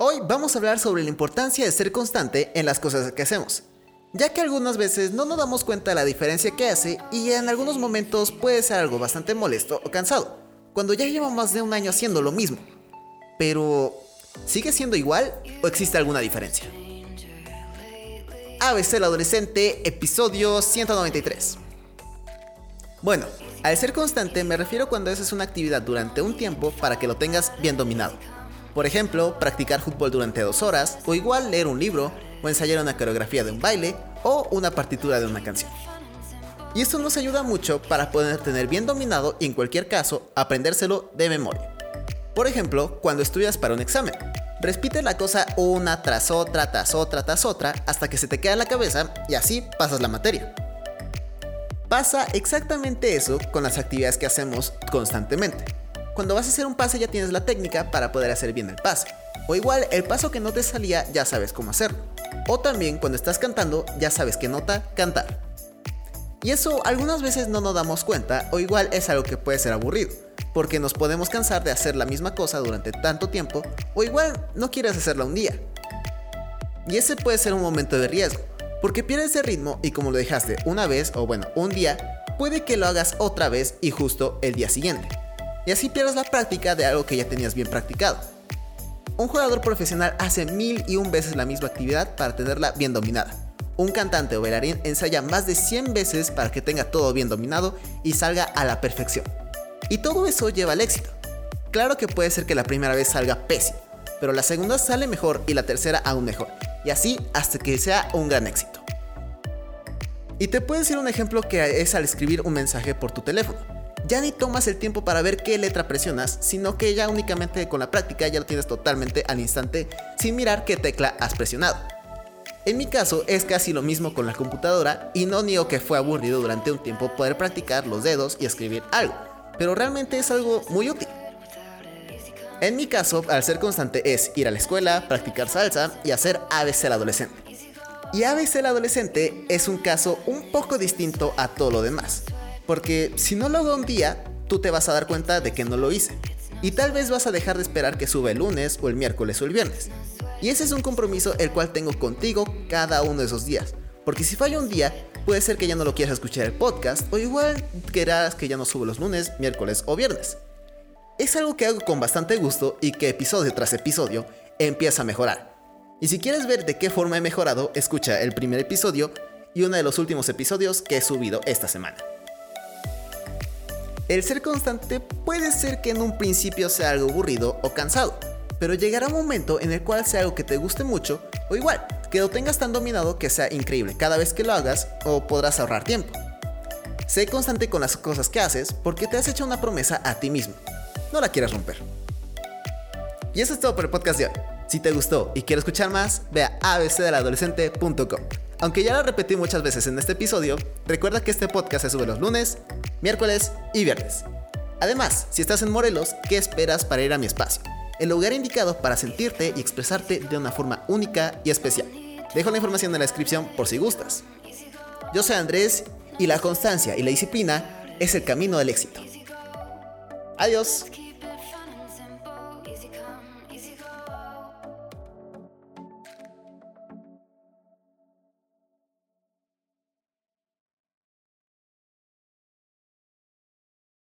Hoy vamos a hablar sobre la importancia de ser constante en las cosas que hacemos, ya que algunas veces no nos damos cuenta de la diferencia que hace y en algunos momentos puede ser algo bastante molesto o cansado, cuando ya lleva más de un año haciendo lo mismo. Pero, ¿sigue siendo igual o existe alguna diferencia? ABC el adolescente, episodio 193. Bueno, al ser constante me refiero cuando haces una actividad durante un tiempo para que lo tengas bien dominado por ejemplo, practicar fútbol durante dos horas, o igual leer un libro, o ensayar una coreografía de un baile, o una partitura de una canción. Y esto nos ayuda mucho para poder tener bien dominado y en cualquier caso aprendérselo de memoria. Por ejemplo, cuando estudias para un examen, repite la cosa una tras otra, tras otra, tras otra, hasta que se te queda en la cabeza y así pasas la materia. Pasa exactamente eso con las actividades que hacemos constantemente. Cuando vas a hacer un pase ya tienes la técnica para poder hacer bien el pase. O igual, el paso que no te salía ya sabes cómo hacerlo. O también cuando estás cantando ya sabes qué nota cantar. Y eso algunas veces no nos damos cuenta o igual es algo que puede ser aburrido, porque nos podemos cansar de hacer la misma cosa durante tanto tiempo o igual no quieres hacerla un día. Y ese puede ser un momento de riesgo, porque pierdes el ritmo y como lo dejaste una vez o bueno, un día, puede que lo hagas otra vez y justo el día siguiente y así pierdes la práctica de algo que ya tenías bien practicado. Un jugador profesional hace mil y un veces la misma actividad para tenerla bien dominada. Un cantante o bailarín ensaya más de 100 veces para que tenga todo bien dominado y salga a la perfección. Y todo eso lleva al éxito. Claro que puede ser que la primera vez salga pésimo, pero la segunda sale mejor y la tercera aún mejor. Y así hasta que sea un gran éxito. Y te puedo decir un ejemplo que es al escribir un mensaje por tu teléfono ya ni tomas el tiempo para ver qué letra presionas, sino que ya únicamente con la práctica ya lo tienes totalmente al instante sin mirar qué tecla has presionado. En mi caso es casi lo mismo con la computadora y no niego que fue aburrido durante un tiempo poder practicar los dedos y escribir algo, pero realmente es algo muy útil. En mi caso, al ser constante es ir a la escuela, practicar salsa y hacer ABC el adolescente. Y ABC el adolescente es un caso un poco distinto a todo lo demás, porque si no lo hago un día, tú te vas a dar cuenta de que no lo hice. Y tal vez vas a dejar de esperar que suba el lunes o el miércoles o el viernes. Y ese es un compromiso el cual tengo contigo cada uno de esos días. Porque si falla un día, puede ser que ya no lo quieras escuchar el podcast o igual querrás que ya no sube los lunes, miércoles o viernes. Es algo que hago con bastante gusto y que episodio tras episodio empieza a mejorar. Y si quieres ver de qué forma he mejorado, escucha el primer episodio y uno de los últimos episodios que he subido esta semana. El ser constante puede ser que en un principio sea algo aburrido o cansado, pero llegará un momento en el cual sea algo que te guste mucho o igual, que lo tengas tan dominado que sea increíble cada vez que lo hagas o podrás ahorrar tiempo. Sé constante con las cosas que haces porque te has hecho una promesa a ti mismo. No la quieras romper. Y eso es todo por el podcast de hoy. Si te gustó y quieres escuchar más, ve a abcdeladolescente.com. Aunque ya lo repetí muchas veces en este episodio, recuerda que este podcast se sube los lunes, miércoles y viernes. Además, si estás en Morelos, ¿qué esperas para ir a mi espacio? El lugar indicado para sentirte y expresarte de una forma única y especial. Dejo la información en la descripción por si gustas. Yo soy Andrés y la constancia y la disciplina es el camino del éxito. Adiós.